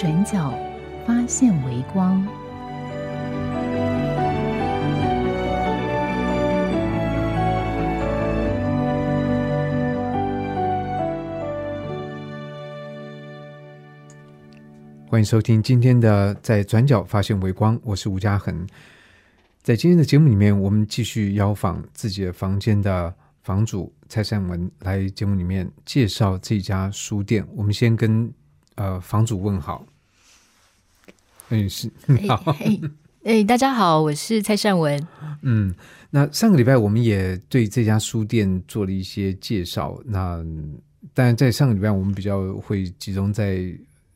转角发现微光。欢迎收听今天的《在转角发现微光》，我是吴嘉恒。在今天的节目里面，我们继续邀访自己的房间的房主蔡善文来节目里面介绍这家书店。我们先跟呃房主问好。哎，是你好，哎哎，大家好，我是蔡善文。嗯，那上个礼拜我们也对这家书店做了一些介绍。那当然，在上个礼拜我们比较会集中在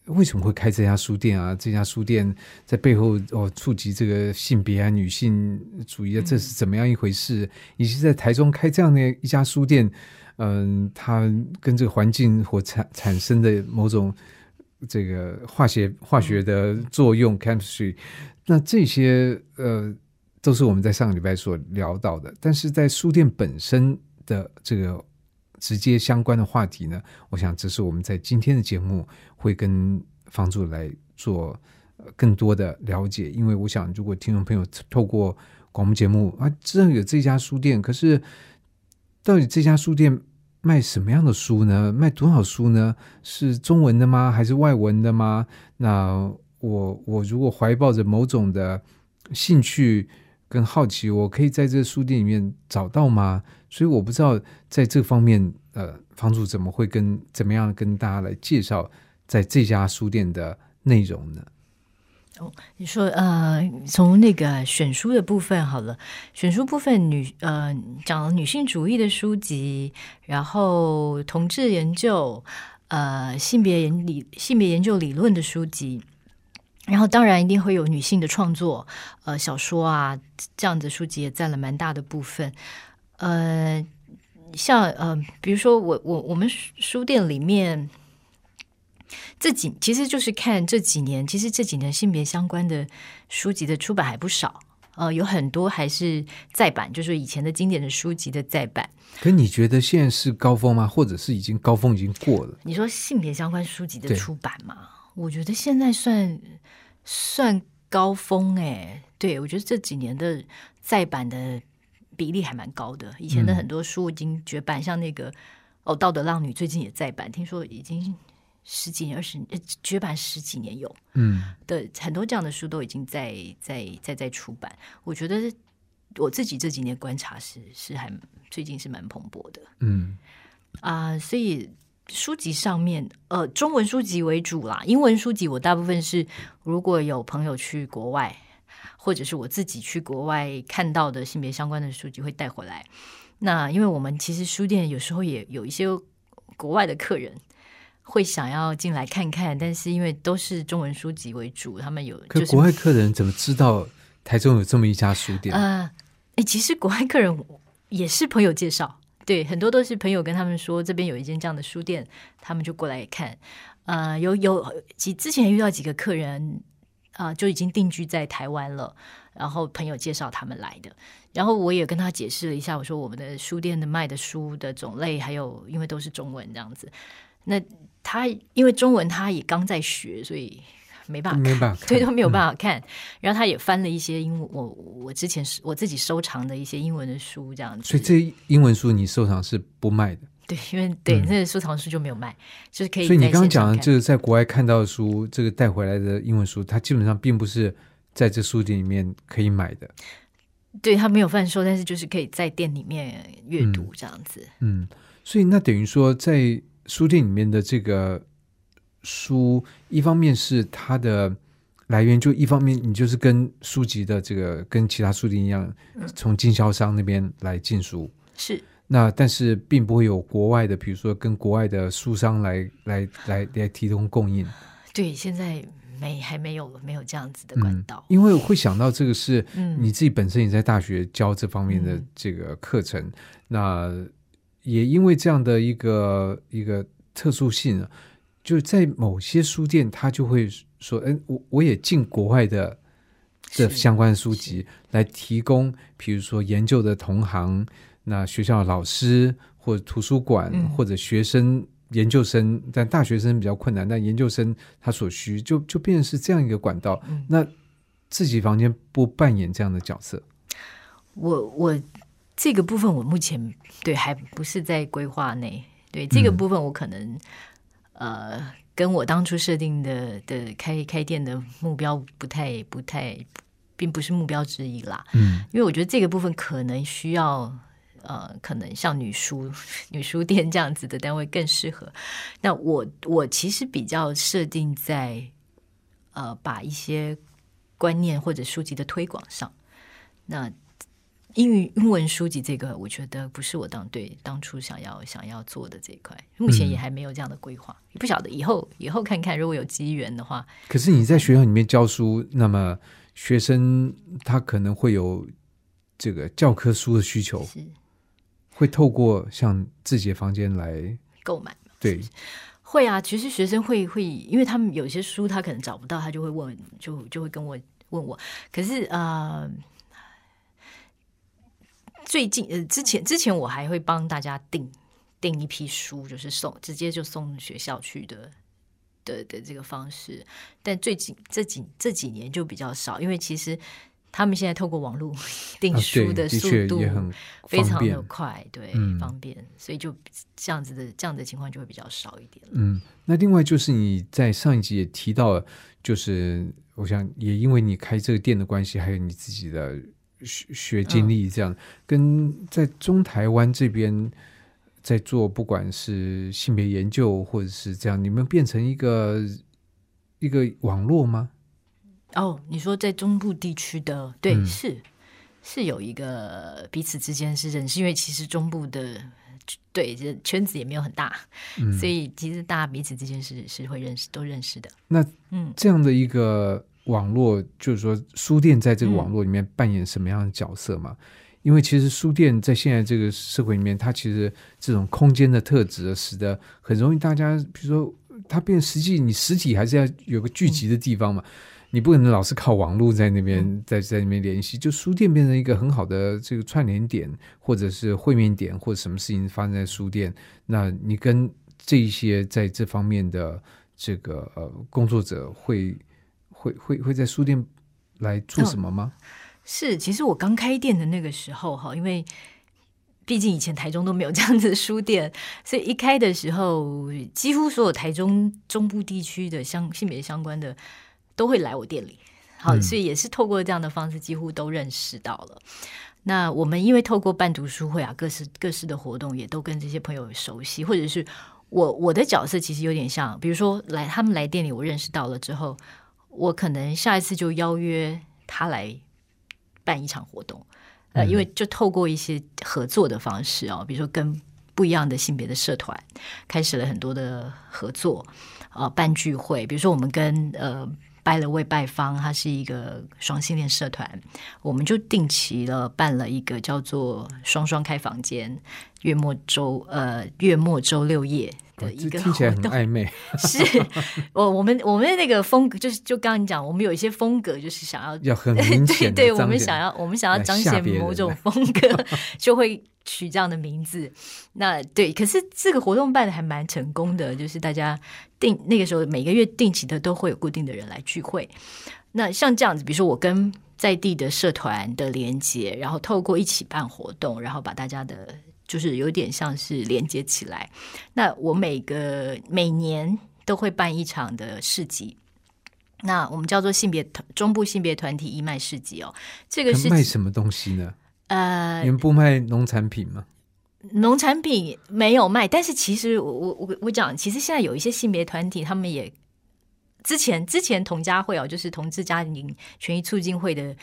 为什么会开这家书店啊？这家书店在背后哦，触及这个性别啊、女性主义啊，这是怎么样一回事？以及在台中开这样的一家书店，嗯，它跟这个环境或产产生的某种这个化学化学的作用 （chemistry），那这些呃，都是我们在上个礼拜所聊到的。但是在书店本身的这个直接相关的话题呢，我想这是我们在今天的节目会跟房主来做呃更多的了解。因为我想，如果听众朋友透过广播节目啊，知道有这家书店，可是到底这家书店卖什么样的书呢？卖多少书呢？是中文的吗？还是外文的吗？那我我如果怀抱着某种的兴趣跟好奇，我可以在这书店里面找到吗？所以我不知道在这方面，呃，房主怎么会跟怎么样跟大家来介绍在这家书店的内容呢？哦，你说呃，从那个选书的部分好了，选书部分女呃讲了女性主义的书籍，然后同志研究，呃性别研理性别研究理论的书籍，然后当然一定会有女性的创作，呃小说啊这样的书籍也占了蛮大的部分，呃像呃比如说我我我们书书店里面。这几其实就是看这几年，其实这几年性别相关的书籍的出版还不少，呃，有很多还是再版，就是以前的经典的书籍的再版。可你觉得现在是高峰吗？或者是已经高峰已经过了？你说性别相关书籍的出版嘛？我觉得现在算算高峰哎、对我觉得这几年的再版的比例还蛮高的，以前的嗯很多书已经绝版，像那个哦《道德浪女》最近也在版，听说已经十几年、二十呃绝版十几年有。嗯的很多这样的书都已经在在在在出版，我觉得我自己这几年观察是是还最近是蛮蓬勃的嗯啊、所以书籍上面呃中文书籍为主啦，英文书籍我大部分是如果有朋友去国外，或者是我自己去国外看到的性别相关的书籍会带回来。那因为我们其实书店有时候也有一些国外的客人。会想要进来看看，但是因为都是中文书籍为主，他们有就是可国外客人怎么知道台中有这么一家书店？呃，哎，其实国外客人也是朋友介绍，对，很多都是朋友跟他们说这边有一间这样的书店，他们就过来看。呃，有有几之前遇到几个客人啊、就已经定居在台湾了，然后朋友介绍他们来的。然后我也跟他解释了一下，我说我们的书店的卖的书的种类，还有因为都是中文这样子，那他因为中文他也刚在学，所以没办法看没办法看，对，都没有办法看。然后他也翻了一些英文，我我之前是我自己收藏的一些英文的书，这样子。所以这英文书你收藏是不卖的。对，因为对、嗯那个收藏书就没有卖，就是可以。所以你刚刚讲的，就是在国外看到的书，这个带回来的英文书，它基本上并不是在这书店里面可以买的。对他没有贩售，但是就是可以在店里面阅读这样子。嗯，所以那等于说，在书店里面的这个书，一方面是它的来源，就一方面你就是跟书籍的这个跟其他书店一样，从经销商那边来进书。是那但是并不会有国外的，比如说跟国外的书商来来来来提供供应。对，现在没还没有没有这样子的管道，因为会想到这个是嗯你自己本身也在大学教这方面的这个课程，那也因为这样的一个一个特殊性啊，就在某些书店，他就会说，嗯，我我也进国外的这相关书籍来提供，比如说研究的同行，那学校的老师或者图书馆、嗯或者学生。研究生，但大学生比较困难，但研究生他所需就就变成是这样一个管道。嗯那自己房间不扮演这样的角色，我我这个部分我目前对还不是在规划内，对这个嗯部分我可能、呃跟我当初设定的的开开店的目标不太不太，并不是目标之一啦。嗯因为我觉得这个部分可能需要。呃，可能像女书、女书店这样子的单位更适合。那我我其实比较设定在呃，把一些观念或者书籍的推广上。那英语英文书籍这个，我觉得不是我当对当初想要想要做的这一块，目前也还没有这样的规划，也不晓得以后以后看看，如果有机缘的话，可是你在学校里面教书，那么学生他可能会有这个教科书的需求，是。会透过像自己的房间来购买。对，会啊，其实学生会会，因为他们有些书他可能找不到，他就会问，就就会跟我问我。可是呃，最近呃之前之前我还会帮大家订订一批书，就是送直接就送学校去的的的这个方式。但最近这几这几年就比较少，因为其实他们现在透过网络订啊书，的速度非常的。快，对，嗯方便，所以就这样子的这样的情况就会比较少一点了。嗯，那另外就是你在上一集也提到了，就是我想也因为你开这个店的关系，还有你自己的学学经历，这样、跟在中台湾这边在做，不管是性别研究或者是这样，你们变成一个一个网络吗？哦，你说在中部地区的，对，嗯是是有一个彼此之间是认识，因为其实中部的对这圈子也没有很大，嗯，所以其实大家彼此之间是是会认识，都认识的。那嗯，这样的一个网络，就是说书店在这个嗯网络里面扮演什么样的角色嘛？因为其实书店在现在这个社会里面，它其实这种空间的特质，使得很容易大家，比如说它变实际，你实体还是要有个聚集的地方嘛。你不可能老是靠网络在那边在在那边联系，就书店变成一个很好的这个串联点，或者是会面点，或者什么事情发生在书店，那你跟这一些在这方面的这个呃工作者会会会会在书店来做什么吗？是，其实我刚开店的那个时候哈，因为毕竟以前台中都没有这样子的书店，所以一开的时候，几乎所有台中中部地区的相性别相关的都会来我店里。好，嗯所以也是透过这样的方式，几乎都认识到了。那我们因为透过办读书会啊，各式各式的活动，也都跟这些朋友熟悉，或者是我我的角色其实有点像，比如说来他们来店里，我认识到了之后，我可能下一次就邀约他来办一场活动，呃，嗯因为就透过一些合作的方式哦，比如说跟不一样的性别的社团开始了很多的合作，呃，办聚会，比如说我们跟呃。拜了为拜方，它是一个双性恋社团，我们就定期了办了一个叫做“双双开房间”月末周呃月末周六夜的一个哦这听起来活动。很暧昧。是我我们我们的那个风格，就是就刚刚你讲，我们有一些风格，就是想要要很 明对对，我们想要我们想要彰显某种风格，就会取这样的名字。那对，可是这个活动办的还蛮成功的，就是大家定那个时候每个月定期的都会有固定的人来聚会。那像这样子，比如说我跟在地的社团的连接，然后透过一起办活动，然后把大家的。就是有点像是连接起来。那我每个每年都会办一场的市集，那我们叫做性别团中部性别团体义卖市集哦。这个是卖什么东西呢？呃你们不卖农产品吗？农产品没有卖，但是其实我我我我讲，其实现在有一些性别团体，他们也之前之前同家会哦，就是同志家庭权益促进会的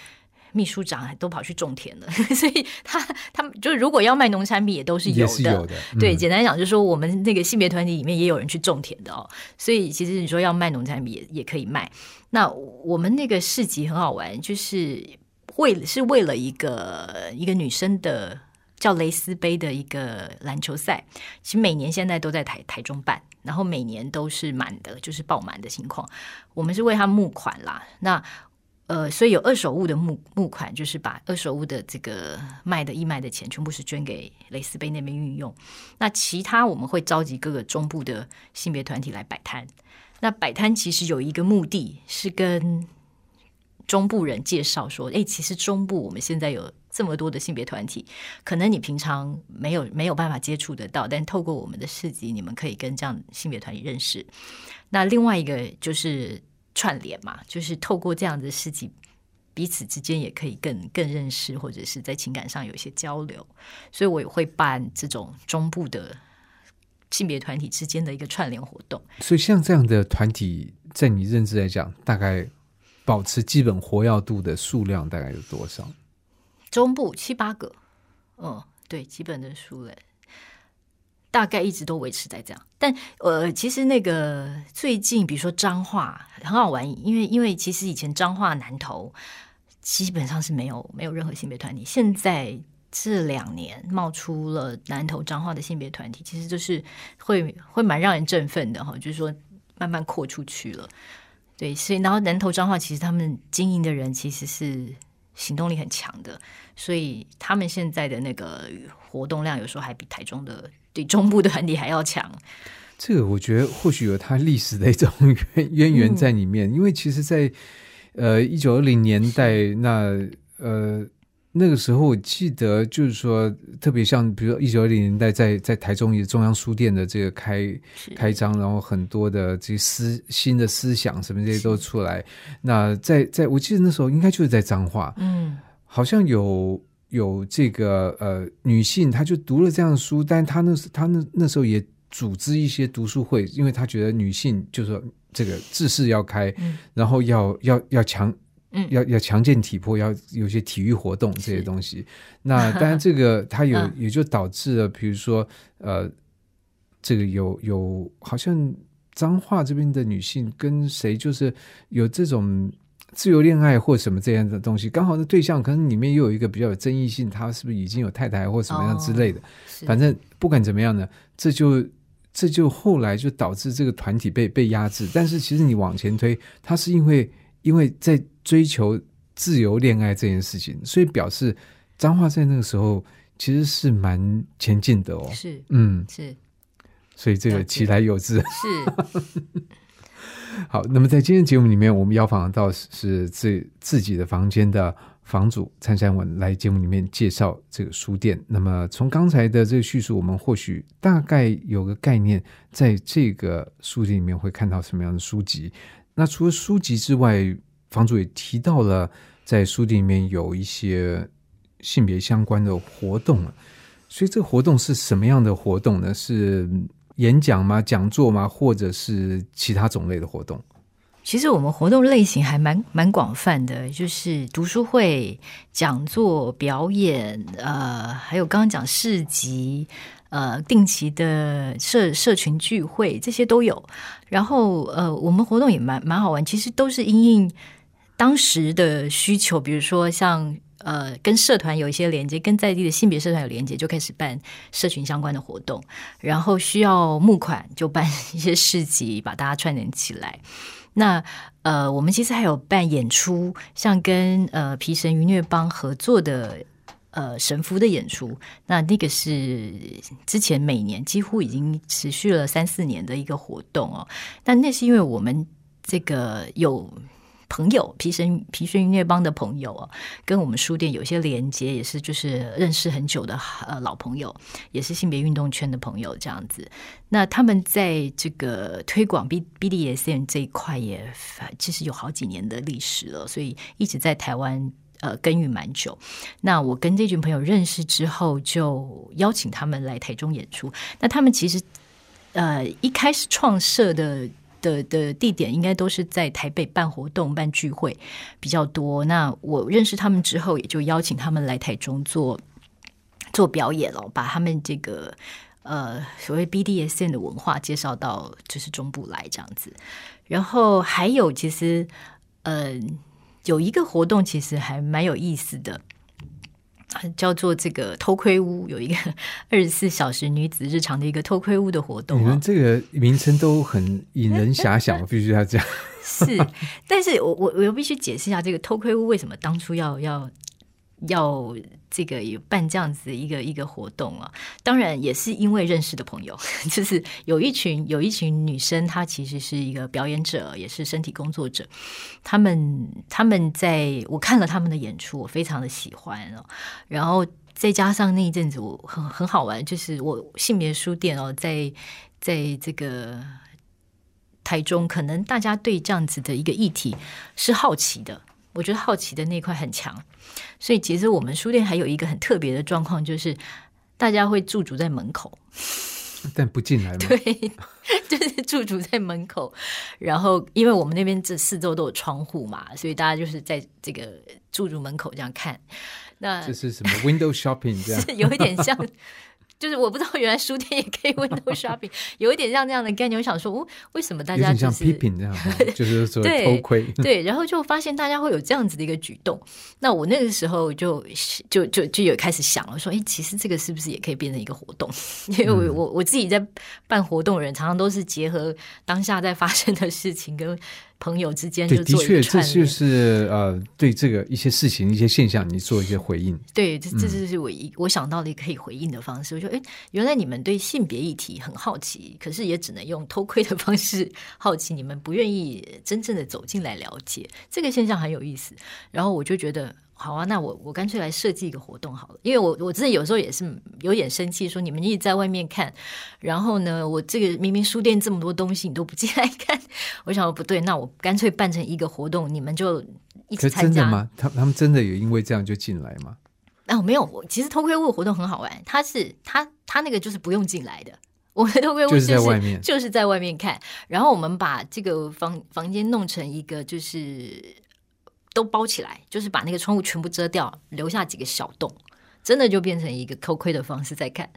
秘书长都跑去种田了，所以他他们就是如果要卖农产品，也都是有的。是有的，对，嗯简单讲就是说，我们那个性别团体里面也有人去种田的哦，所以其实你说要卖农产品也也可以卖。那我们那个市集很好玩，就是为了是为了一个一个女生的叫蕾丝杯的一个篮球赛，其实每年现在都在台台中办，然后每年都是满的，就是爆满的情况。我们是为他募款啦，那。呃，所以有二手物的募募款，就是把二手物的这个卖的义卖的钱，全部是捐给蕾丝杯那边运用。那其他我们会召集各个中部的性别团体来摆摊。那摆摊其实有一个目的是跟中部人介绍说，哎，其实中部我们现在有这么多的性别团体，可能你平常没有没有办法接触得到，但透过我们的市集，你们可以跟这样性别团体认识。那另外一个就是串联嘛，就是透过这样的事情，彼此之间也可以更更认识，或者是在情感上有一些交流。所以我也会办这种中部的性别团体之间的一个串联活动。所以像这样的团体，在你认知来讲，大概保持基本活跃度的数量大概有多少？中部七八个，嗯，对，基本的数人。大概一直都维持在这样，但呃，其实那个最近，比如说彰化很好玩，因为因为其实以前彰化南投基本上是没有没有任何性别团体，现在这两年冒出了南投彰化的性别团体，其实就是会会蛮让人振奋的哈，就是说慢慢扩出去了，对，所以然后南投彰化其实他们经营的人其实是行动力很强的，所以他们现在的那个活动量有时候还比台中的对中部的团体还要强。这个我觉得或许有它历史的一种渊渊源在里面，因为其实在，呃一九二零年代那呃那个时候，我记得就是说，特别像比如说一九二零年代在在台中也中央书店的这个开开张，然后很多的这些思新的思想什么这些都出来。那在在我记得那时候应该就是在彰化，嗯，好像有有这个呃女性，她就读了这样的书，但她那时她那那时候也组织一些读书会，因为她觉得女性就是说这个志士要开，嗯然后要要要强。嗯要要强健体魄，要有些体育活动这些东西。那当然，这个 它有嗯也就导致了，比如说呃，这个有有好像彰化这边的女性跟谁就是有这种自由恋爱或什么这样的东西，刚好那对象可能里面又有一个比较有争议性，他是不是已经有太太或什么样之类的。是反正不管怎么样呢，这就这就后来就导致这个团体被被压制。但是其实你往前推，他是因为因为在追求自由恋爱这件事情，所以表示彰化在那个时候其实是蛮前进的哦。是嗯，是所以这个其来有之。是，好，那么在今天节目里面，我们邀访到是自自己的房间的房主蔡山文来节目里面介绍这个书店。那么从刚才的这个叙述，我们或许大概有个概念，在这个书店里面会看到什么样的书籍。那除了书籍之外，房主也提到了在书店里面有一些性别相关的活动。所以这个活动是什么样的活动呢？是演讲吗？讲座吗？或者是其他种类的活动？其实我们活动类型还蛮蛮广泛的，就是读书会、讲座、表演，呃，还有刚刚讲市集，呃，定期的社社群聚会，这些都有。然后呃，我们活动也蛮蛮好玩，其实都是因应当时的需求，比如说像。呃，跟社团有一些连接，跟在地的性别社团有连接，就开始办社群相关的活动。然后需要募款，就办一些市集，把大家串联起来。那呃，我们其实还有办演出，像跟呃皮神鱼虐帮合作的呃神符的演出，那那个是之前每年几乎已经持续了三四年的一个活动哦。但那是因为我们这个有。朋友皮神皮神音乐帮的朋友哦，跟我们书店有些连接，也是就是认识很久的呃老朋友，也是性别运动圈的朋友这样子。那他们在这个推广 B BDSM 这一块也其实有好几年的历史了，所以一直在台湾呃耕耘蛮久。那我跟这群朋友认识之后，就邀请他们来台中演出。那他们其实呃一开始创设的的的地点应该都是在台北办活动、办聚会比较多。那我认识他们之后，也就邀请他们来台中做做表演了，把他们这个呃所谓 BDSN 的文化介绍到就是中部来这样子。然后还有其实呃有一个活动，其实还蛮有意思的。叫做这个偷窥屋，有一个 二十四小时女子日常的一个偷窥屋的活动。你们这个名称都很引人遐想，我必须要讲。是，但是我我我又必须解释一下，这个偷窥屋为什么当初要要。要这个有办这样子一个一个活动啊，当然也是因为认识的朋友，就是有一群有一群女生，她其实是一个表演者，也是身体工作者。他们他们在我看了他们的演出，我非常的喜欢哦。然后再加上那一阵子我很很好玩，就是我性别书店哦，在在这个台中，可能大家对这样子的一个议题是好奇的。我觉得好奇的那块很强，所以其实我们书店还有一个很特别的状况，就是大家会驻足在门口，但不进来。对，就是驻足在门口。然后，因为我们那边这四周都有窗户嘛，所以大家就是在这个驻足门口这样看。那这是什么 window shopping？这样是有一点像。就是我不知道，原来书店也可以 window shopping，有一点像这样的概念。我想说，哦，为什么大家就是批评这样，就是说偷窥？对，然后就发现大家会有这样子的一个举动。那我那个时候就就就就有开始想了，说，哎，其实这个是不是也可以变成一个活动？因为我我我自己在办活动的，人常常都是结合当下在发生的事情跟。朋友之间，对，的确，这就是呃，对这个一些事情、一些现象，你做一些回应。对，这这就是我一我想到的可以回应的方式。我说，哎，原来你们对性别议题很好奇，可是也只能用偷窥的方式好奇，你们不愿意真正的走进来了解这个现象很有意思。然后我就觉得。好啊，那我我干脆来设计一个活动好了，因为我我自己有时候也是有点生气，说你们一直在外面看，然后呢，我这个明明书店这么多东西，你都不进来看，我想说不对，那我干脆办成一个活动，你们就一起参加吗？他他们真的有因为这样就进来吗？哦，没有，我其实偷窥物活动很好玩，他是他他那个就是不用进来的，我的偷窥物就是在外面，就是在外面看，然后我们把这个房房间弄成一个就是。都包起来，就是把那个窗户全部遮掉，留下几个小洞，真的就变成一个偷窥的方式在看。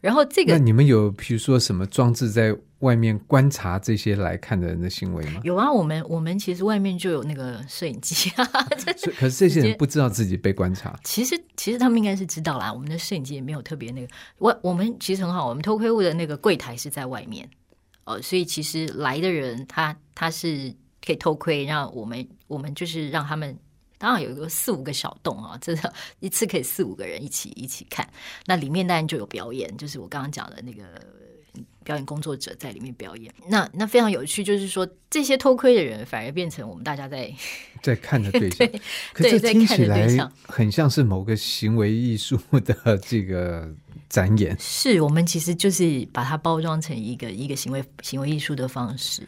然后这个，那你们有比如说什么装置在外面观察这些来看的人的行为吗？有啊，我们我们其实外面就有那个摄影机啊。可是这些人不知道自己被观察。其实其实他们应该是知道啦，我们的摄影机也没有特别那个。我我们其实很好，我们偷窥物的那个柜台是在外面，呃，所以其实来的人他他是。可以偷窥，让我们我们就是让他们，当然有一个四五个小洞啊，这个一次可以四五个人一起一起看。那里面当然就有表演，就是我刚刚讲的那个表演工作者在里面表演。那那非常有趣，就是说这些偷窥的人反而变成我们大家在在看的对象。对 可是听起来很像是某个行为艺术的这个展演。是我们其实就是把它包装成一个一个行为行为艺术的方式，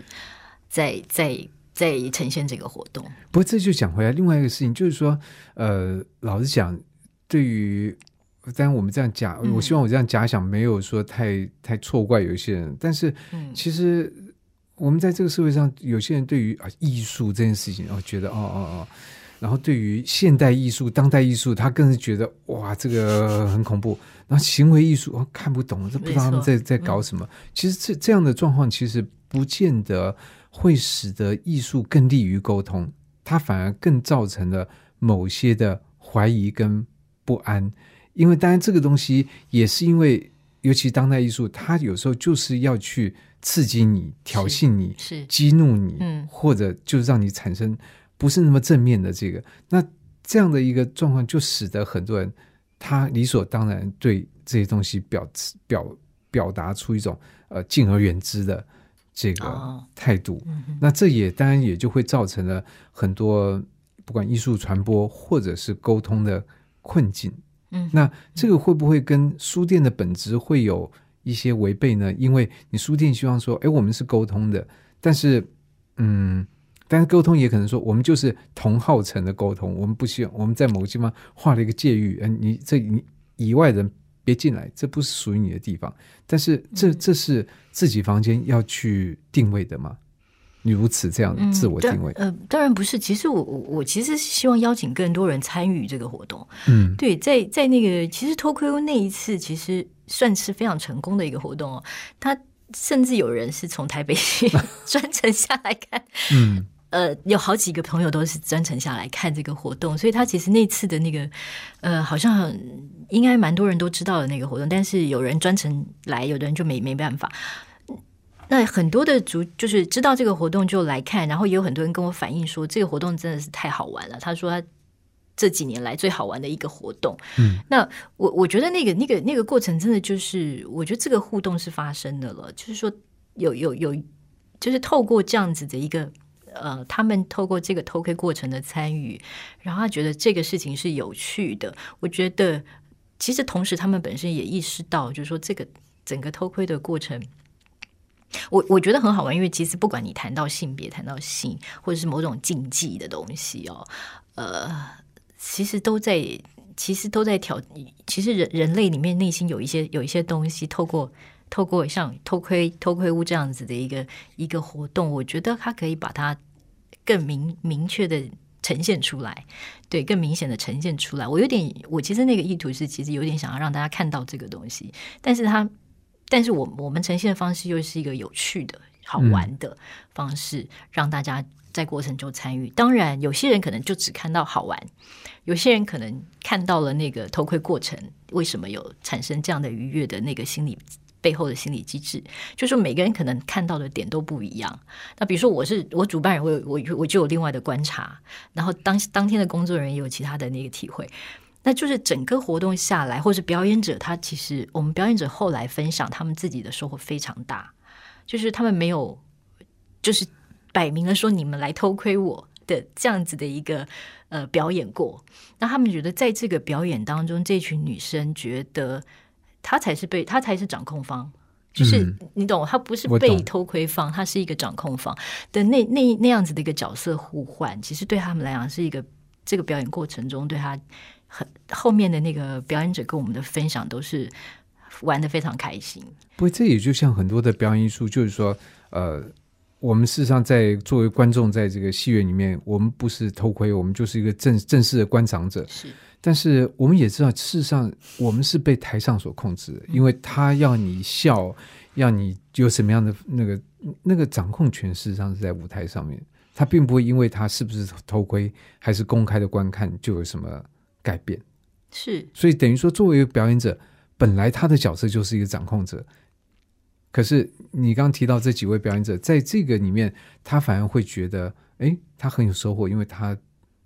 在在。在呈现这个活动，不过这就讲回来另外一个事情，就是说，呃，老实讲，对于，当然我们这样假，我希望我这样假想没有说太太错怪有一些人，但是，其实我们在这个社会上，有些人对于啊艺术这件事情，哦，觉得哦哦哦，然后对于现代艺术、当代艺术，他更是觉得哇，这个很恐怖，然后行为艺术哦看不懂，这不知道他们在在搞什么。其实这这样的状况，其实不见得。会使得艺术更利于沟通，它反而更造成了某些的怀疑跟不安。因为当然这个东西也是因为，尤其当代艺术，它有时候就是要去刺激你、挑衅你、是激怒你，嗯，或者就是让你产生不是那么正面的这个。那这样的一个状况，就使得很多人他理所当然对这些东西表表表达出一种呃敬而远之的。这个态度，那这也当然也就会造成了很多不管艺术传播或者是沟通的困境。嗯，那这个会不会跟书店的本质会有一些违背呢？因为你书店希望说，哎，我们是沟通的，但是，嗯，但是沟通也可能说，我们就是同号层的沟通，我们不希望我们在某个地方画了一个界域，嗯，你这你以外人。别进来，这不是属于你的地方。但是这这是自己房间要去定位的吗？你如此这样自我定位？呃，当然不是。其实我我我其实是希望邀请更多人参与这个活动。嗯，对，在在那个其实偷窥那一次，其实算是非常成功的一个活动哦。他甚至有人是从台北 专程下来看。嗯，呃，有好几个朋友都是专程下来看这个活动，所以他其实那次的那个呃，好像应该蛮多人都知道的那个活动，但是有人专程来，有的人就没没办法。那很多的主就是知道这个活动就来看，然后也有很多人跟我反映说，这个活动真的是太好玩了。他说他这几年来最好玩的一个活动。嗯，那我我觉得那个那个那个过程真的就是，我觉得这个互动是发生的了，就是说有有有，就是透过这样子的一个呃，他们透过这个偷窥过程的参与，然后他觉得这个事情是有趣的。我觉得其实同时他们本身也意识到，就是说这个整个偷窥的过程。我我觉得很好玩，因为其实不管你谈到性别、谈到性，或者是某种禁忌的东西哦，呃，其实都在，其实都在挑。其实人人类里面内心有一些有一些东西，透过透过像偷窥偷窥屋这样子的一个一个活动，我觉得它可以把它更明明确的呈现出来，对，更明显的呈现出来。我有点，我其实那个意图是，其实有点想要让大家看到这个东西，但是它。但是我我们呈现的方式又是一个有趣的好玩的方式，让大家在过程中参与。当然，有些人可能就只看到好玩，有些人可能看到了那个偷窥过程为什么有产生这样的愉悦的那个心理背后的心理机制，就是每个人可能看到的点都不一样。那比如说，我是我主办人，我有我我就有另外的观察，然后当当天的工作人员也有其他的那个体会。那就是整个活动下来，或者表演者他其实，我们表演者后来分享他们自己的收获非常大，就是他们没有，就是摆明了说你们来偷窥我的这样子的一个呃表演过，那他们觉得在这个表演当中，这群女生觉得她才是被他才是掌控方，就是你懂，他不是被偷窥方，他是一个掌控方的那那那样子的一个角色互换，其实对他们来讲是一个这个表演过程中对他。很后面的那个表演者跟我们的分享都是玩的非常开心。不过这也就像很多的表演艺术，就是说，呃，我们事实上在作为观众，在这个戏院里面，我们不是偷窥，我们就是一个正正式的观赏者。是，但是我们也知道，事实上我们是被台上所控制的，因为他要你笑，要你有什么样的那个那个掌控权，事实上是在舞台上面，他并不会因为他是不是偷窥还是公开的观看就有什么。改变是，所以等于说，作为一个表演者，本来他的角色就是一个掌控者。可是你刚刚提到这几位表演者，在这个里面，他反而会觉得，哎，他很有收获，因为他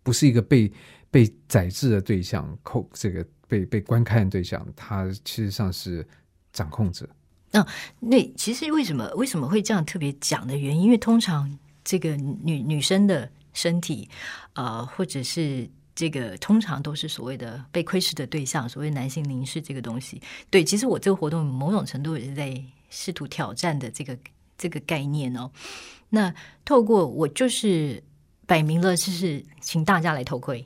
不是一个被被宰制的对象，扣这个被被观看的对象，他其实上是掌控者。那那其实为什么为什么会这样特别讲的原因？因为通常这个女女生的身体，呃，或者是。这个通常都是所谓的被窥视的对象，所谓男性凝视这个东西。对，其实我这个活动某种程度也是在试图挑战的这个这个概念哦。那透过我就是摆明了就是请大家来偷窥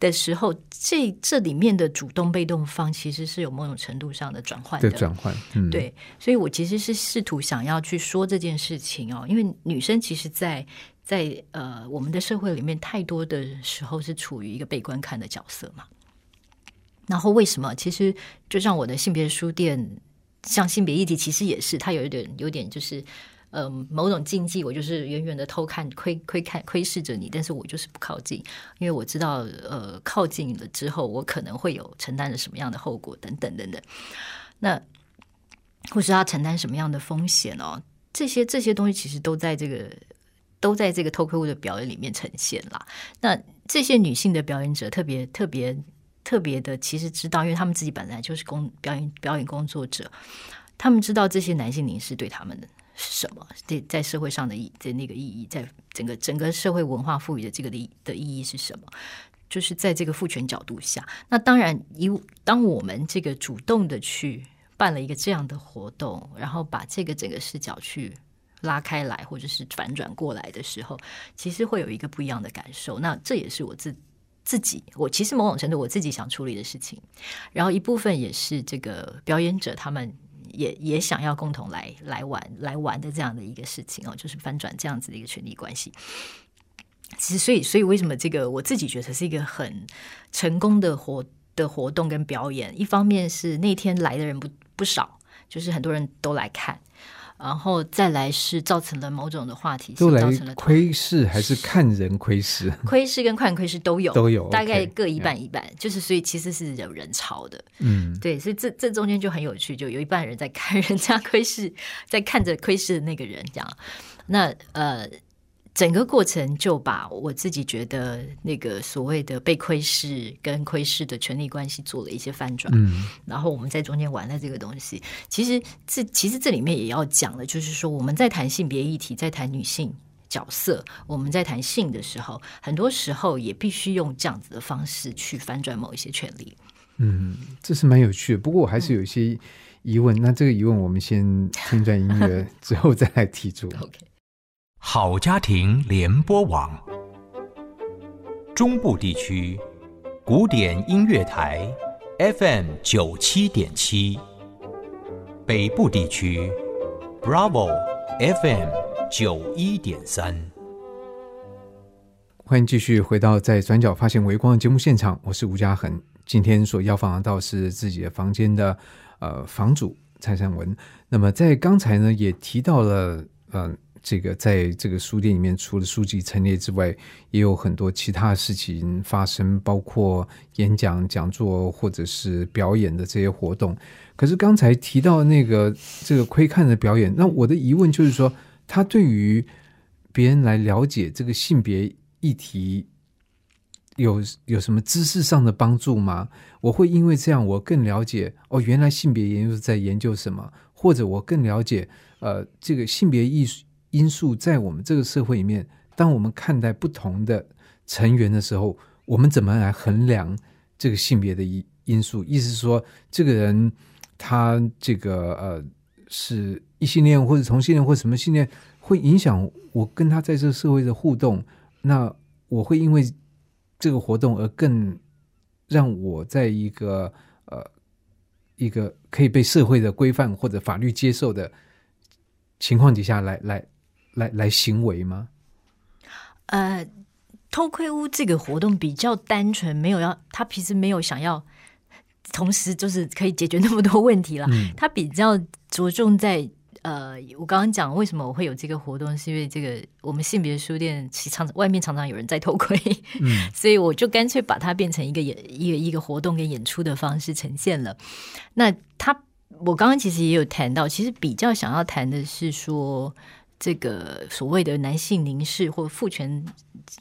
的时候，这这里面的主动被动方其实是有某种程度上的转换的转换。嗯，对，所以我其实是试图想要去说这件事情哦，因为女生其实，在在呃，我们的社会里面，太多的时候是处于一个被观看的角色嘛。然后为什么？其实就像我的性别书店，像性别议题，其实也是它有一点有点就是呃某种禁忌。我就是远远的偷看、窥窥看、窥视着你，但是我就是不靠近，因为我知道呃靠近了之后，我可能会有承担着什么样的后果等等等等。那或是要承担什么样的风险哦？这些这些东西其实都在这个。都在这个偷窥物的表演里面呈现了。那这些女性的表演者特别特别特别的，其实知道，因为他们自己本来就是工表演表演工作者，他们知道这些男性凝视对他们的是什么，在在社会上的意的那个意义，在整个整个社会文化赋予的这个的的意义是什么？就是在这个父权角度下，那当然，以当我们这个主动的去办了一个这样的活动，然后把这个整个视角去。拉开来，或者是反转过来的时候，其实会有一个不一样的感受。那这也是我自自己，我其实某种程度我自己想处理的事情。然后一部分也是这个表演者他们也也想要共同来来玩来玩的这样的一个事情哦，就是翻转这样子的一个权力关系。其实，所以，所以为什么这个我自己觉得是一个很成功的活的活动跟表演？一方面是那天来的人不不少，就是很多人都来看。然后再来是造成了某种的话题，都来造成了窥视还是看人窥视？窥视跟看窥视都有，都有，大概各一半一半。就是所以其实是有人潮的，嗯，对，所以这这中间就很有趣，就有一半人在看人家窥视，在看着窥视的那个人这样。那呃。整个过程就把我自己觉得那个所谓的被窥视跟窥视的权利关系做了一些翻转，嗯，然后我们在中间玩的这个东西，其实这其实这里面也要讲的，就是说我们在谈性别议题，在谈女性角色，我们在谈性的时候，很多时候也必须用这样子的方式去翻转某一些权利。嗯，这是蛮有趣的。不过我还是有一些疑问，那这个疑问我们先听段音乐 之后再来提出。OK。好家庭联播网，中部地区古典音乐台 FM 九七点七，北部地区 Bravo FM 九一点三。欢迎继续回到在转角发现微光的节目现场，我是吴嘉恒。今天所要访的到是自己的房间的呃房主蔡善文。那么在刚才呢，也提到了嗯。这个在这个书店里面，除了书籍陈列之外，也有很多其他事情发生，包括演讲、讲座或者是表演的这些活动。可是刚才提到那个这个窥看的表演，那我的疑问就是说，他对于别人来了解这个性别议题，有有什么知识上的帮助吗？我会因为这样，我更了解哦，原来性别研究在研究什么，或者我更了解呃，这个性别艺术。因素在我们这个社会里面，当我们看待不同的成员的时候，我们怎么来衡量这个性别的因因素？意思是说，这个人他这个呃是异性恋或者同性恋或什么性恋，会影响我跟他在这个社会的互动。那我会因为这个活动而更让我在一个呃一个可以被社会的规范或者法律接受的情况底下来来。来来行为吗？呃，偷窥屋这个活动比较单纯，没有要他其实没有想要同时就是可以解决那么多问题了。他比较着重在呃，我刚刚讲为什么我会有这个活动，是因为这个我们性别书店其常外面常常有人在偷窥，嗯，所以我就干脆把它变成一个演一个一个活动跟演出的方式呈现了。那他我刚刚其实也有谈到，其实比较想要谈的是说。这个所谓的男性凝视或父权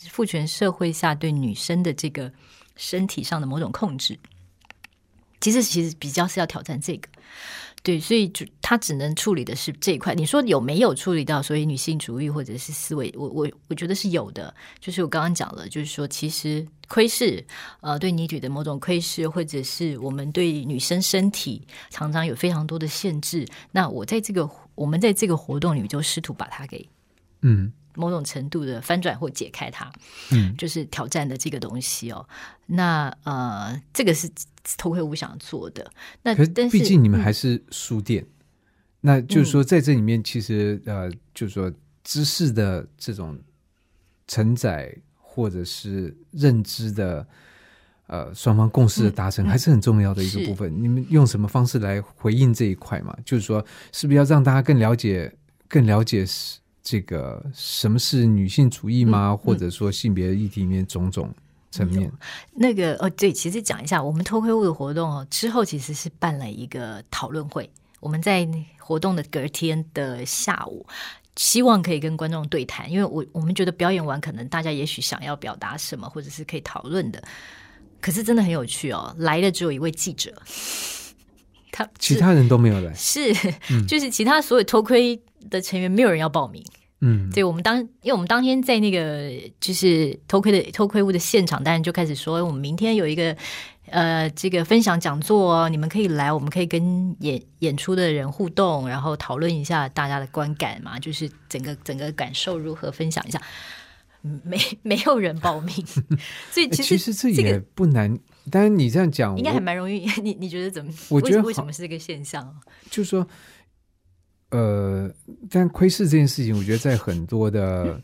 父权社会下对女生的这个身体上的某种控制，其实其实比较是要挑战这个。对，所以就他只能处理的是这一块。你说有没有处理到所以女性主义或者是思维？我我我觉得是有的。就是我刚刚讲了，就是说其实窥视，呃，对女体的某种窥视，或者是我们对女生身体常常有非常多的限制。那我在这个我们在这个活动里面就试图把它给嗯某种程度的翻转或解开它，嗯，就是挑战的这个东西哦。那呃，这个是。偷窥我想做的，那可是毕竟你们还是书店，那就是说在这里面，其实呃，就是说知识的这种承载或者是认知的呃双方共识的达成，还是很重要的一个部分。你们用什么方式来回应这一块嘛？就是说，是不是要让大家更了解、更了解这个什么是女性主义吗？或者说性别议题里面种种？层面，那个哦，对，其实讲一下，我们偷窥物的活动哦，之后其实是办了一个讨论会。我们在活动的隔天的下午，希望可以跟观众对谈，因为我我们觉得表演完，可能大家也许想要表达什么，或者是可以讨论的。可是真的很有趣哦，来的只有一位记者，他其他人都没有来，是，就是其他所有偷窥的成员，没有人要报名。嗯，对，我们当，因为我们当天在那个就是偷窥的偷窥屋的现场，当然就开始说，我们明天有一个呃这个分享讲座，你们可以来，我们可以跟演演出的人互动，然后讨论一下大家的观感嘛，就是整个整个感受如何，分享一下。嗯没没有人报名，所以哎其实其实这也这个不难，当然你这样讲，应该还蛮容易。你你觉得怎么？我觉得为为什么是这个现象？就是说，呃，但窥视这件事情，我觉得在很多的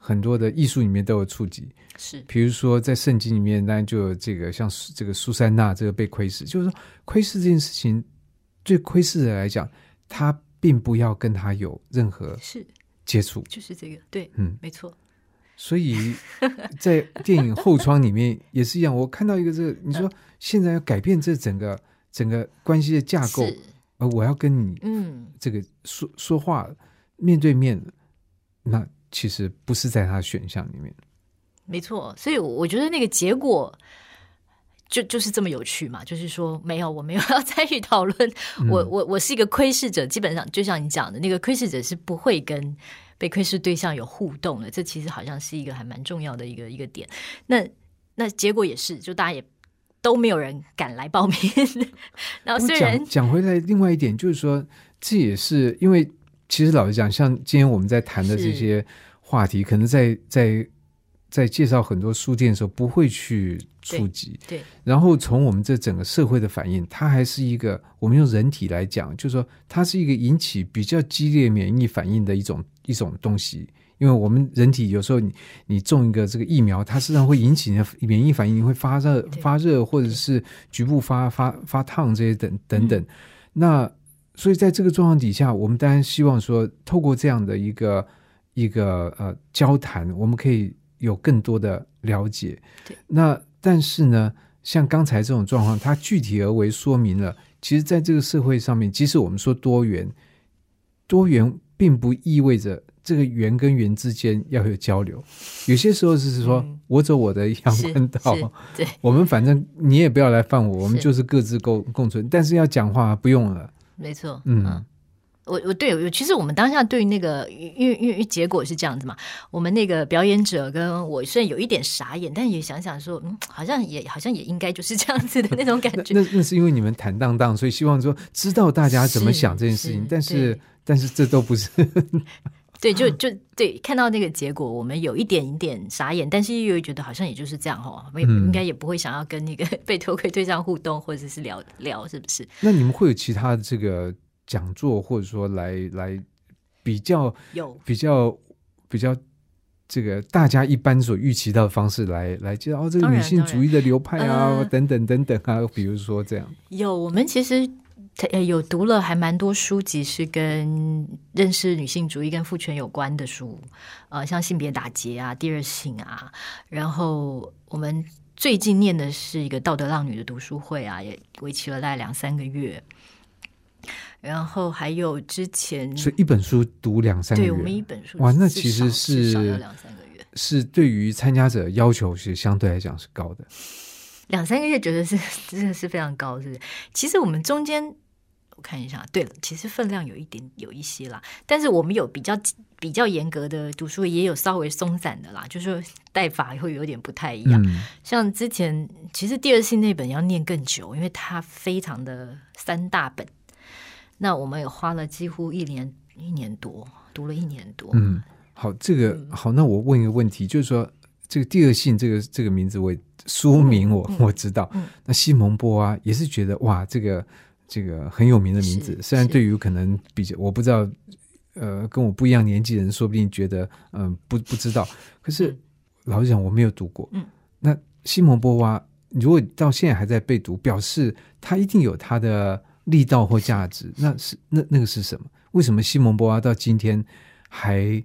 很多的艺术里面都有触及。是。比如说，在圣经里面，当然就有这个像这个苏珊娜这个被窥视，就是说窥视这件事情，对窥视者来讲，他并不要跟他有任何是，接触，就是这个，对，嗯，没错，所以在电影后窗里面也是一样。我看到一个这个，你说 现在要改变这整个整个关系的架构，是，而我要跟你嗯，这个说说话面对面，那其实不是在他的选项里面。没错。所以我我觉得那个结果。就就是这么有趣嘛，就是说没有，我没有 要参与讨论，嗯我我我是一个窥视者，基本上就像你讲的那个窥视者是不会跟被窥视对象有互动的，这其实好像是一个还蛮重要的一个一个点。那那结果也是，就大家也都没有人敢来报名。然后我虽然讲讲回来，另外一点就是说，这也是因为其实老实讲，像今天我们在谈的这些话题，可能在在在介绍很多书店的时候不会去触及。对然后从我们这整个社会的反应，它还是一个我们用人体来讲，就是说它是一个引起比较激烈免疫反应的一种一种东西。因为我们人体有时候你你种一个这个疫苗，它实际上会引起你的免疫反应，你会发热发热，或者是局部发发发烫这些等等等。嗯那所以在这个状况底下，我们当然希望说，透过这样的一个一个呃交谈，我们可以有更多的了解。对，那但是呢，像刚才这种状况，它具体而为说明了，其实在这个社会上面，即使我们说多元，多元并不意味着这个圆跟圆之间要有交流。有些时候是说、嗯。我走我的阳关道，对。我们反正你也不要来犯我，我们就是各自共共存。但是要讲话不用了，没错，嗯我我对我其实我们当下对那个，因为因为结果是这样子嘛，我们那个表演者跟我虽然有一点傻眼，但也想想说，嗯，好像也好像也应该就是这样子的那种感觉。那那是因为你们坦荡荡，所以希望说知道大家怎么想这件事情。是但是但是这都不是 对，就就对，看到那个结果，我们有一点一点傻眼，但是又觉得好像也就是这样哦，我也嗯应该也不会想要跟那个 被偷窥对象互动，或者是聊聊，是不是？那你们会有其他的这个讲座，或者说来来比较有。比较比较这个大家一般所预期到的方式来来介绍哦，这个女性主义的流派啊，呃。等等等等啊，比如说这样，有，我们其实呃有读了还蛮多书籍，是跟认识女性主义跟父权有关的书，呃，像性别打劫啊、第二性啊，然后我们最近念的是一个道德浪女的读书会啊，也为期了大概两三个月。然后还有之前所以一本书读两三个月，对我们一本书哇那至其实是至少两三个月，是对于参加者要求是相对来讲是高的。两三个月觉得是 真的是非常高，是不是？其实我们中间我看一下，对了，其实分量有一点有一些啦，但是我们有比较比较严格的读书，也有稍微松散的啦，就是带法会有点不太一样。嗯，像之前其实第二性那本要念更久，因为它非常的三大本，那我们也花了几乎一年一年多，读了一年多。嗯，好，这个好，那我问一个问题，就是说这个第二性这个这个名字我也书名我、我知道，嗯。那西蒙波啊也是觉得哇，这个这个很有名的名字，虽然对于可能比较我不知道，呃，跟我不一样年纪的人，说不定觉得嗯、不不知道，可是、嗯。老实讲我没有读过，嗯，那西蒙波娃如果到现在还在被读，表示他一定有他的力道或价值，那是那那个是什么？为什么西蒙波娃到今天还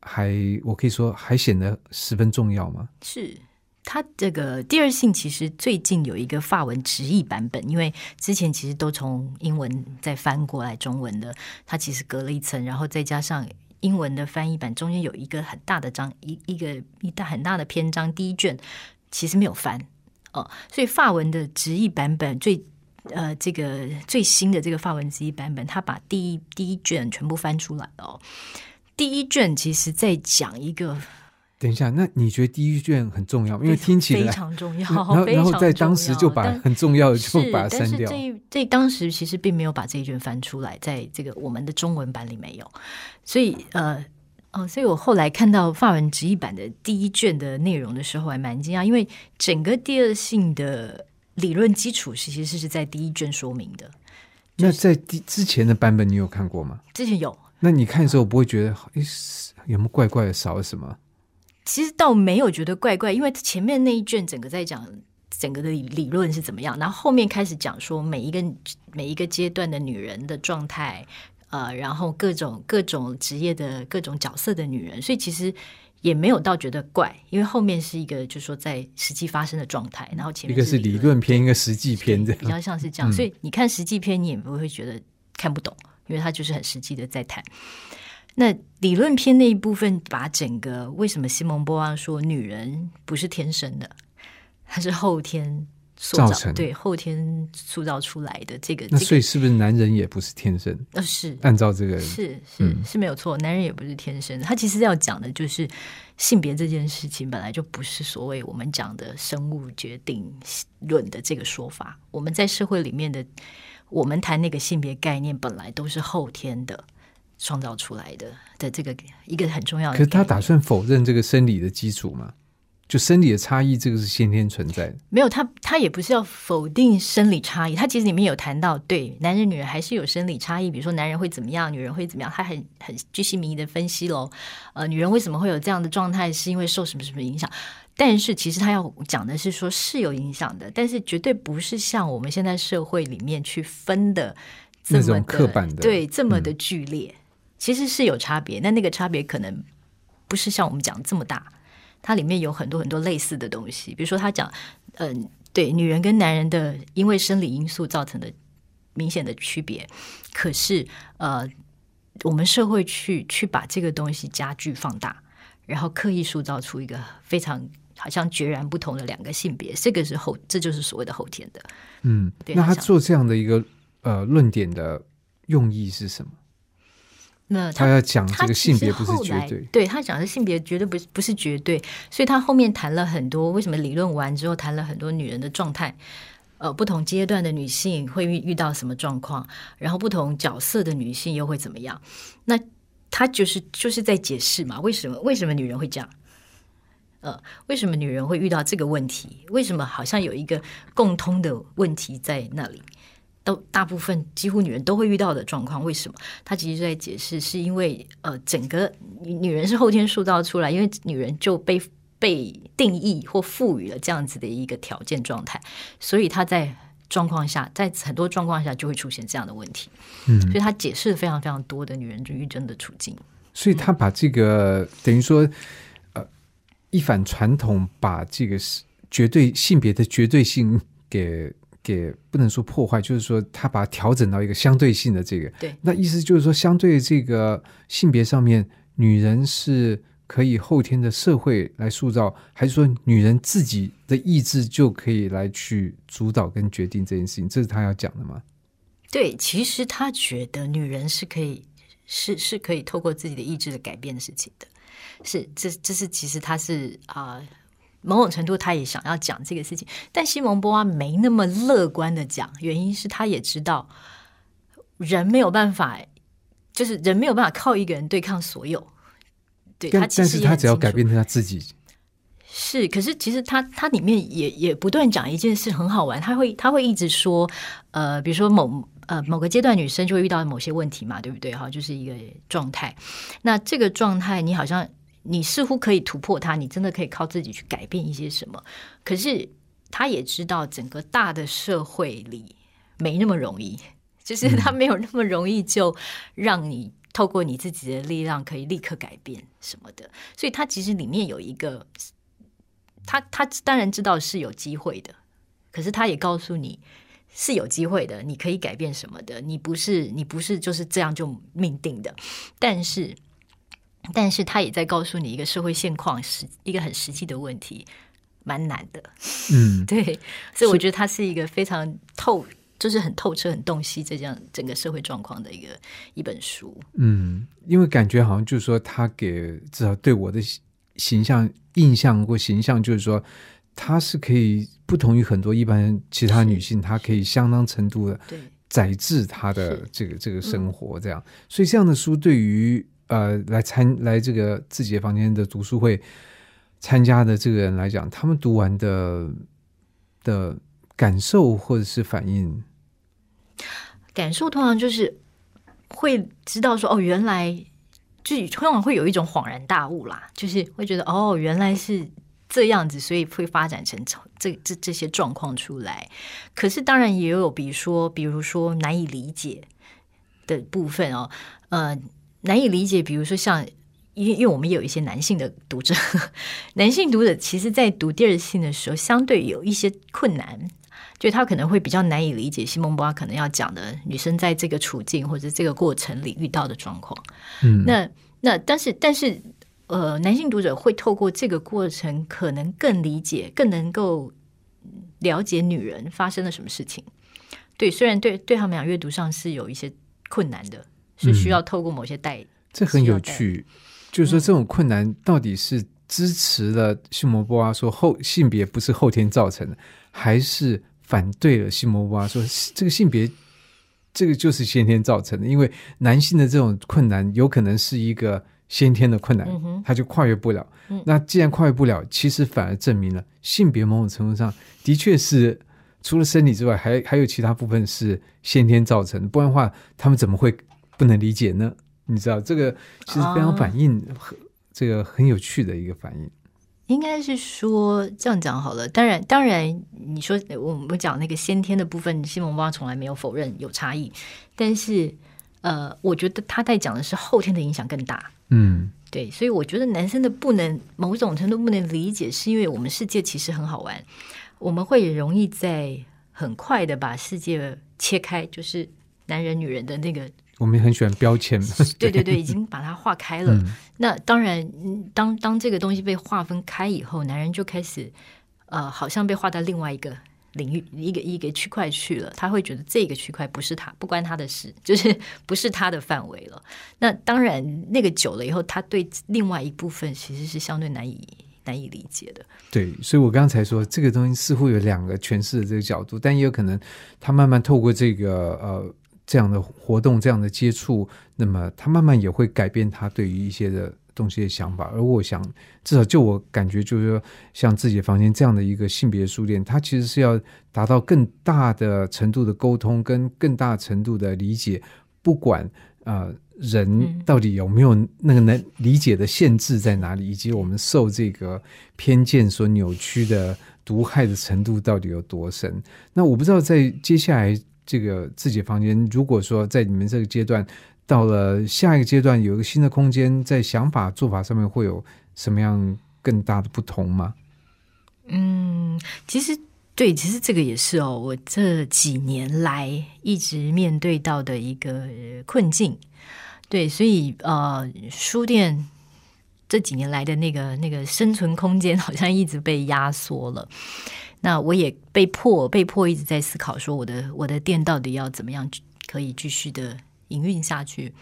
还我可以说还显得十分重要吗？是他这个第二性其实最近有一个法文直译版本，因为之前其实都从英文再翻过来中文的，它其实隔了一层，然后再加上英文的翻译版，中间有一个很大的章，一一个一大很大的篇章，第一卷其实没有翻哦，所以法文的直译版本最。呃，这个最新的这个法文直译版本，他把第一第一卷全部翻出来了哦。第一卷其实在讲一个等一下，那你觉得第一卷很重要？因为听起来非，常重要，然后然后在当时就把很重要的就但把它删掉是但。是这这当时其实并没有把这一卷翻出来，在这个我们的中文版里没有，所以呃哦，所以我后来看到法文直译版的第一卷的内容的时候，还蛮惊讶，因为整个第二性的理论基础其实是在第一卷说明的。那在第之前的版本，你有看过吗？之前有，那你看的时候不会觉得，诶，有没有怪怪的，少了什么？其实倒没有觉得怪怪，因为前面那一卷整个在讲整个的理理论是怎么样，然后后面开始讲说每一个每一个阶段的女人的状态，呃，然后各种各种职业的各种角色的女人，所以其实也没有到觉得怪，因为后面是一个就是说在实际发生的状态，然后前面一个是理论篇，一个实际篇，这样比较像是这样，所以你看实际篇你也不会觉得看不懂，因为它就是很实际的在谈。那理论篇那一部分，把整个为什么西蒙波娃说女人不是天生的，她是后天塑造，造成对后天塑造出来的这个。那所以是不是男人也不是天生？呃是按照这个，是是嗯是没有错，男人也不是天生。他其实要讲的就是性别这件事情，本来就不是所谓我们讲的生物决定论的这个说法。我们在社会里面的，我们谈那个性别概念，本来都是后天的创造出来的的这个一个很重要的。可是他打算否认这个生理的基础嘛？就生理的差异，这个是先天存在的。没有，他他也不是要否定生理差异，他其实里面有谈到，对男人女人还是有生理差异，比如说男人会怎么样，女人会怎么样，他很很居心民意的分析喽。呃，女人为什么会有这样的状态，是因为受什么什么影响？但是其实他要讲的是说是有影响的，但是绝对不是像我们现在社会里面去分的这么的刻板的对这么的剧烈，其实是有差别，那那个差别可能不是像我们讲这么大。它里面有很多很多类似的东西，比如说他讲，嗯、对女人跟男人的因为生理因素造成的明显的区别，可是呃，我们社会去去把这个东西加剧放大，然后刻意塑造出一个非常好像截然不同的两个性别，这个是后，这就是所谓的后天的。嗯，那他对他想做这样的一个呃论点的用意是什么？那他要讲这个性别不是绝对，对他讲的性别绝对不是不是绝对，所以他后面谈了很多为什么理论完之后谈了很多女人的状态，呃，不同阶段的女性会遇遇到什么状况，然后不同角色的女性又会怎么样？那他就是就是在解释嘛，为什么为什么女人会这样？呃，为什么女人会遇到这个问题？为什么好像有一个共通的问题在那里？都大部分几乎女人都会遇到的状况，为什么？他其实在解释，是因为呃，整个女女人是后天塑造出来，因为女人就被被定义或赋予了这样子的一个条件状态，所以她在状况下，在很多状况下就会出现这样的问题。嗯所以他解释了非常非常多的女人抑郁症的处境。所以他把这个等于说，呃，一反传统，把这个是绝对性别的绝对性给给不能说破坏，就是说他把它调整到一个相对性的这个。对那意思就是说，相对这个性别上面，女人是可以后天的社会来塑造，还是说女人自己的意志就可以来去主导跟决定这件事情？这是他要讲的吗？对，其实他觉得女人是可以是是可以透过自己的意志的改变的事情的，是这这是其实他是啊、某种程度他也想要讲这个事情，但西蒙波娃没那么乐观的讲，原因是他也知道人没有办法，就是人没有办法靠一个人对抗所有。对他但其实但是他只要改变他自己，是，可是其实他他里面也也不断讲一件事很好玩，他会他会一直说，呃，比如说某呃某个阶段女生就会遇到某些问题嘛，对不对？哈，就是一个状态。那这个状态，你好像你似乎可以突破它，你真的可以靠自己去改变一些什么。可是他也知道，整个大的社会里没那么容易，就是他没有那么容易就让你。透过你自己的力量，可以立刻改变什么的，所以他其实里面有一个他他当然知道是有机会的，可是他也告诉你是有机会的，你可以改变什么的，你不是你不是就是这样就命定的，但是但是他也在告诉你一个社会现况是一个很实际的问题，蛮难的，嗯，对，所以我觉得他是一个非常透。就是很透彻、很洞悉这样整个社会状况的一个一本书。嗯，因为感觉好像就是说，他给至少对我的形形象印象或形象，就是说，他是可以不同于很多一般其他女性，她可以相当程度的对，宰制她的这个这个生活，这样。所以这样的书对于呃来参来这个自己的房间的读书会参加的这个人来讲，他们读完的的感受或者是反应，感受通常就是会知道说，哦，原来就通常会有一种恍然大悟啦，就是会觉得，哦，原来是这样子，所以会发展成这这这些状况出来。可是当然也有，比如说，比如说难以理解的部分哦，呃，难以理解，比如说像，因因为我们有一些男性的读者，男性读者其实在读第二性的时候，相对有一些困难。就他可能会比较难以理解西蒙波娃可能要讲的女生在这个处境或者这个过程里遇到的状况。嗯，那那但是但是呃，男性读者会透过这个过程，可能更理解、更能够了解女人发生了什么事情。对，虽然对对他们俩阅读上是有一些困难的，是需要透过某些代。这很有趣，就是说这种困难到底是支持了西摩波娃说后性别不是后天造成的，还是？反对了西摩波娃说：“这个性别，这个就是先天造成的。因为男性的这种困难，有可能是一个先天的困难，他就跨越不了。那既然跨越不了，其实反而证明了性别某种程度上的确是除了生理之外，还还有其他部分是先天造成的。不然的话，他们怎么会不能理解呢？你知道，这个其实非常反应，很这个很有趣的一个反应。”应该是说这样讲好了。当然，当然，你说我们讲那个先天的部分，西蒙巴从来没有否认有差异。但是，呃，我觉得他在讲的是后天的影响更大。嗯，对。所以，我觉得男生的不能某种程度不能理解，是因为我们世界其实很好玩，我们会容易在很快的把世界切开，就是男人女人的那个。我们很喜欢标签，对对对，已经把它划开了。那当然，当当这个东西被划分开以后，男人就开始呃，好像被划到另外一个领域、一个一个区块去了。他会觉得这个区块不是他，不关他的事，就是不是他的范围了。那当然，那个久了以后，他对另外一部分其实是相对难以难以理解的。对，所以我刚才说这个东西似乎有两个诠释的这个角度，但也有可能他慢慢透过这个呃。这样的活动，这样的接触，那么他慢慢也会改变他对于一些的东西的想法。而我想，至少就我感觉，就是说，像自己的房间这样的一个性别书店，它其实是要达到更大的程度的沟通，跟更大程度的理解。不管啊，人到底有没有那个能理解的限制在哪里，以及我们受这个偏见所扭曲的毒害的程度到底有多深？那我不知道在接下来。这个自己房间，如果说在你们这个阶段到了下一个阶段，有一个新的空间，在想法做法上面会有什么样更大的不同吗？嗯，其实对，其实这个也是哦，我这几年来一直面对到的一个困境。对，所以呃，书店这几年来的那个那个生存空间好像一直被压缩了。那我也被迫被迫一直在思考，说我的我的店到底要怎么样可以继续的营运下去？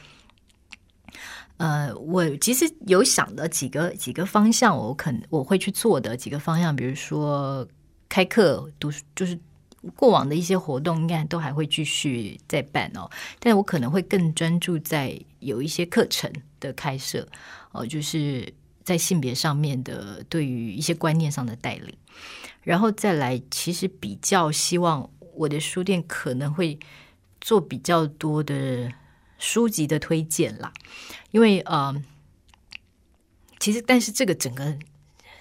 呃，我其实有想的几个几个方向，我肯我会去做的几个方向，比如说开课读，就是过往的一些活动，应该都还会继续在办哦。但我可能会更专注在有一些课程的开设哦，就是在性别上面的，对于一些观念上的带领。然后再来，其实比较希望我的书店可能会做比较多的书籍的推荐啦，因为呃，其实但是这个整个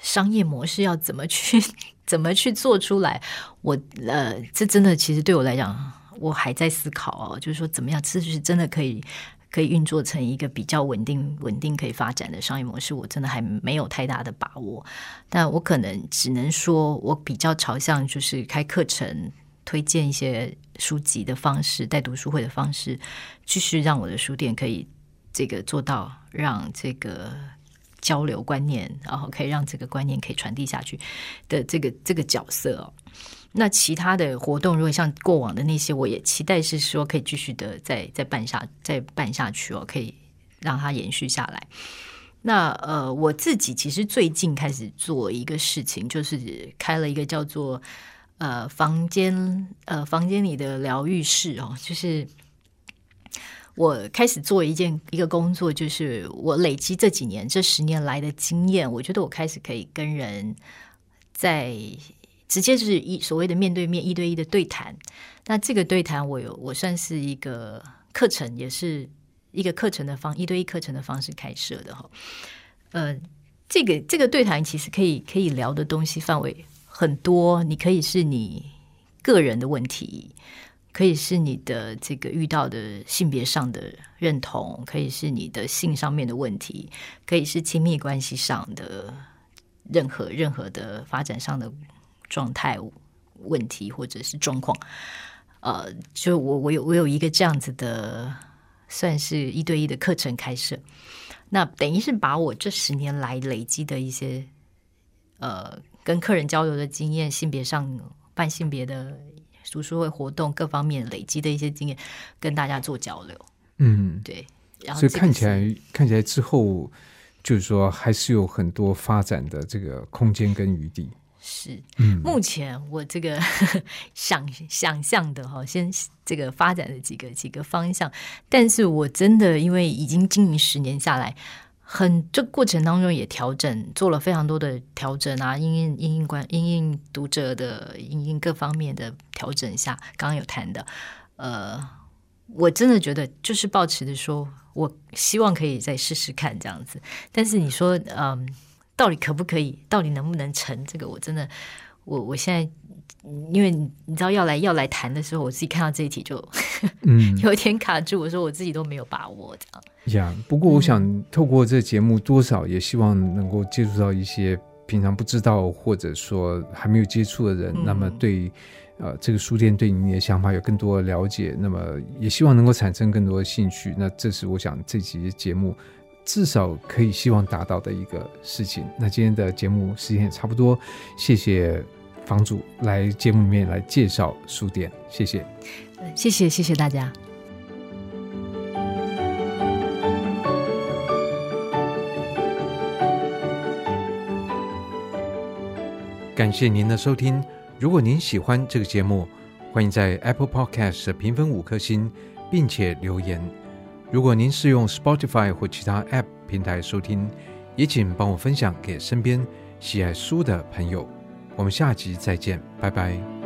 商业模式要怎么去 怎么去做出来，我呃，这真的其实对我来讲，我还在思考哦，就是说怎么样，这就是真的可以。可以运作成一个比较稳定、稳定可以发展的商业模式，我真的还没有太大的把握。但我可能只能说，我比较朝向就是开课程、推荐一些书籍的方式，带读书会的方式，继续让我的书店可以这个做到让这个交流观念，然后可以让这个观念可以传递下去的这个这个角色哦。那其他的活动，如果像过往的那些，我也期待是说可以继续的再再办下再办下去哦，可以让它延续下来。那呃，我自己其实最近开始做一个事情，就是开了一个叫做呃房间呃房间里的疗愈室哦，就是我开始做一件一个工作，就是我累积这几年这十年来的经验，我觉得我开始可以跟人在直接就是一所谓的面对面一对一的对谈。那这个对谈，我有我算是一个课程，也是一个课程的方一对一课程的方式开设的哈。呃，这个这个对谈其实可以可以聊的东西范围很多，你可以是你个人的问题。可以是你的这个遇到的性别上的认同，可以是你的性上面的问题，可以是亲密关系上的任何任何的发展上的状态问题或者是状况。呃，就我我有我有一个这样子的，算是一对一的课程开设，那等于是把我这十年来累积的一些呃跟客人交流的经验，性别上半性别的。读书会活动各方面累积的一些经验，跟大家做交流。嗯，对。然后所以看起来，看起来之后，就是说还是有很多发展的这个空间跟余地。是，嗯，目前我这个 想想象的哈，先这个发展的几个几个方向，但是我真的因为已经经营十年下来。很这过程当中也调整做了非常多的调整啊，因应因应关因应读者的因应各方面的调整下，刚刚有谈的，呃，我真的觉得就是抱持的说，我希望可以再试试看这样子。但是你说，嗯，到底可不可以？到底能不能成？这个我真的，我我现在因为你知道要来要来谈的时候，我自己看到这一题就 嗯有点卡住。我说我自己都没有把握这样。呀，不过我想透过这节目，多少也希望能够接触到一些平常不知道或者说还没有接触的人，那么对呃这个书店对你的想法有更多的了解，那么也希望能够产生更多的兴趣。那这是我想这期节目至少可以希望达到的一个事情。那今天的节目时间也差不多，谢谢房主来节目里面来介绍书店，谢谢，谢谢谢谢大家。感谢您的收听。如果您喜欢这个节目，欢迎在 Apple Podcast 评分五颗星，并且留言。如果您是用 Spotify 或其他 App 平台收听，也请帮我分享给身边喜爱书的朋友。我们下集再见，拜拜。